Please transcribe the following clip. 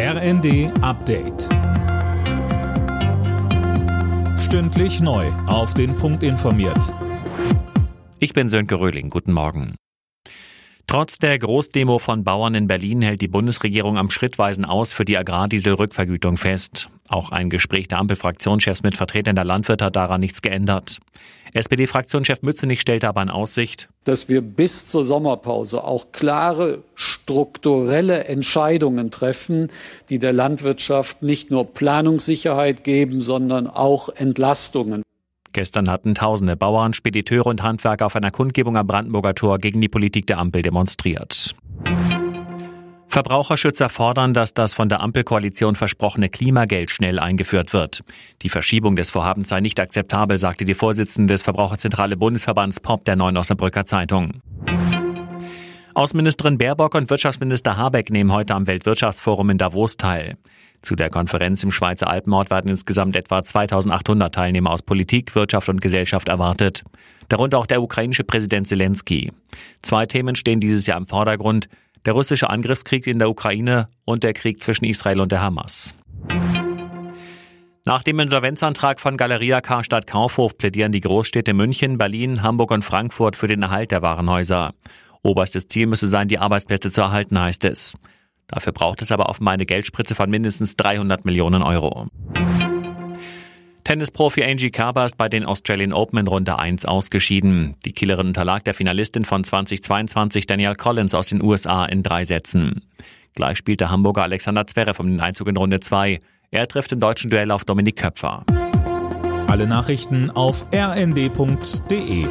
RND Update. Stündlich neu. Auf den Punkt informiert. Ich bin Sönke Röhling. Guten Morgen. Trotz der Großdemo von Bauern in Berlin hält die Bundesregierung am schrittweisen Aus für die Agrardieselrückvergütung fest. Auch ein Gespräch der Ampelfraktionschefs mit Vertretern der Landwirte hat daran nichts geändert. SPD-Fraktionschef Mützenich stellte aber in Aussicht, dass wir bis zur Sommerpause auch klare strukturelle Entscheidungen treffen, die der Landwirtschaft nicht nur Planungssicherheit geben, sondern auch Entlastungen. Gestern hatten tausende Bauern, Spediteure und Handwerker auf einer Kundgebung am Brandenburger Tor gegen die Politik der Ampel demonstriert. Verbraucherschützer fordern, dass das von der Ampelkoalition versprochene Klimageld schnell eingeführt wird. Die Verschiebung des Vorhabens sei nicht akzeptabel, sagte die Vorsitzende des Verbraucherzentrale Bundesverbands POP der Neuen Osnabrücker Zeitung. Außenministerin Baerbock und Wirtschaftsminister Habeck nehmen heute am Weltwirtschaftsforum in Davos teil. Zu der Konferenz im Schweizer Alpenort werden insgesamt etwa 2800 Teilnehmer aus Politik, Wirtschaft und Gesellschaft erwartet. Darunter auch der ukrainische Präsident Zelensky. Zwei Themen stehen dieses Jahr im Vordergrund. Der russische Angriffskrieg in der Ukraine und der Krieg zwischen Israel und der Hamas. Nach dem Insolvenzantrag von Galeria Karstadt Kaufhof plädieren die Großstädte München, Berlin, Hamburg und Frankfurt für den Erhalt der Warenhäuser. Oberstes Ziel müsse sein, die Arbeitsplätze zu erhalten, heißt es. Dafür braucht es aber offenbar eine Geldspritze von mindestens 300 Millionen Euro. Tennisprofi Angie Kerber ist bei den Australian Open in Runde 1 ausgeschieden. Die Killerin unterlag der Finalistin von 2022 Danielle Collins aus den USA in drei Sätzen. Gleich spielt der Hamburger Alexander Zverev um den Einzug in Runde 2. Er trifft im deutschen Duell auf Dominik Köpfer. Alle Nachrichten auf rnd.de